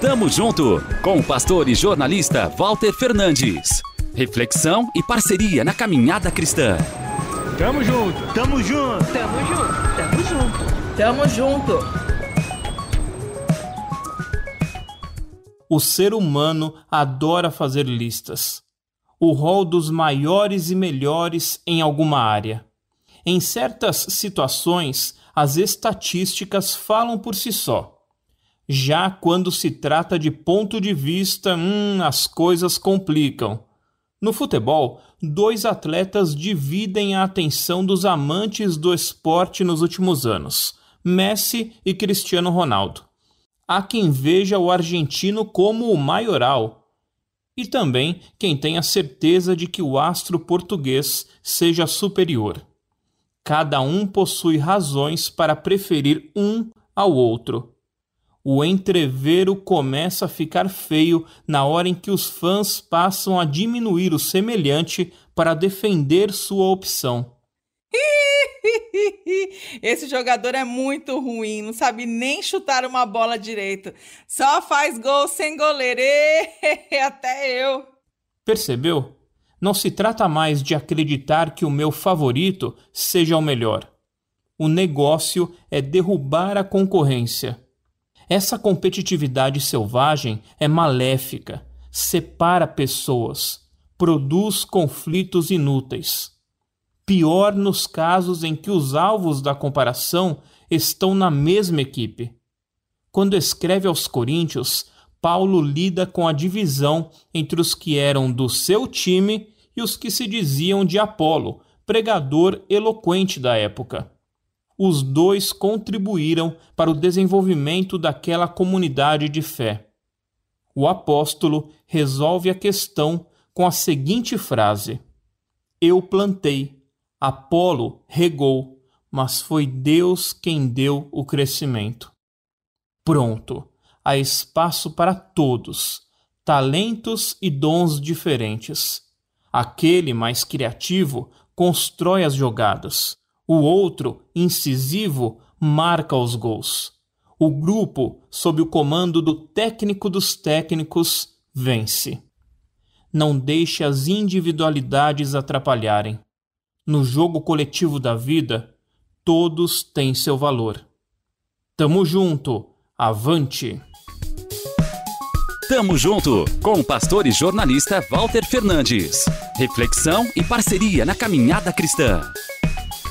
Tamo junto com o pastor e jornalista Walter Fernandes. Reflexão e parceria na caminhada cristã. Tamo junto, tamo junto, tamo junto, tamo junto, tamo junto. O ser humano adora fazer listas. O rol dos maiores e melhores em alguma área. Em certas situações, as estatísticas falam por si só. Já quando se trata de ponto de vista, hum, as coisas complicam. No futebol, dois atletas dividem a atenção dos amantes do esporte nos últimos anos: Messi e Cristiano Ronaldo. Há quem veja o argentino como o maioral, e também quem tenha certeza de que o astro português seja superior. Cada um possui razões para preferir um ao outro o entrevero começa a ficar feio na hora em que os fãs passam a diminuir o semelhante para defender sua opção. Esse jogador é muito ruim, não sabe nem chutar uma bola direito. Só faz gol sem goleiro. Até eu. Percebeu? Não se trata mais de acreditar que o meu favorito seja o melhor. O negócio é derrubar a concorrência. Essa competitividade selvagem é maléfica, separa pessoas, produz conflitos inúteis. Pior nos casos em que os alvos da comparação estão na mesma equipe. Quando escreve aos Coríntios, Paulo lida com a divisão entre os que eram do seu time e os que se diziam de Apolo, pregador eloquente da época os dois contribuíram para o desenvolvimento daquela comunidade de fé. O apóstolo resolve a questão com a seguinte frase: Eu plantei, Apolo regou, mas foi Deus quem deu o crescimento. Pronto, há espaço para todos, talentos e dons diferentes. Aquele mais criativo constrói as jogadas o outro, incisivo, marca os gols. O grupo, sob o comando do técnico dos técnicos, vence. Não deixe as individualidades atrapalharem. No jogo coletivo da vida, todos têm seu valor. Tamo junto, avante! Tamo junto com o pastor e jornalista Walter Fernandes. Reflexão e parceria na caminhada cristã.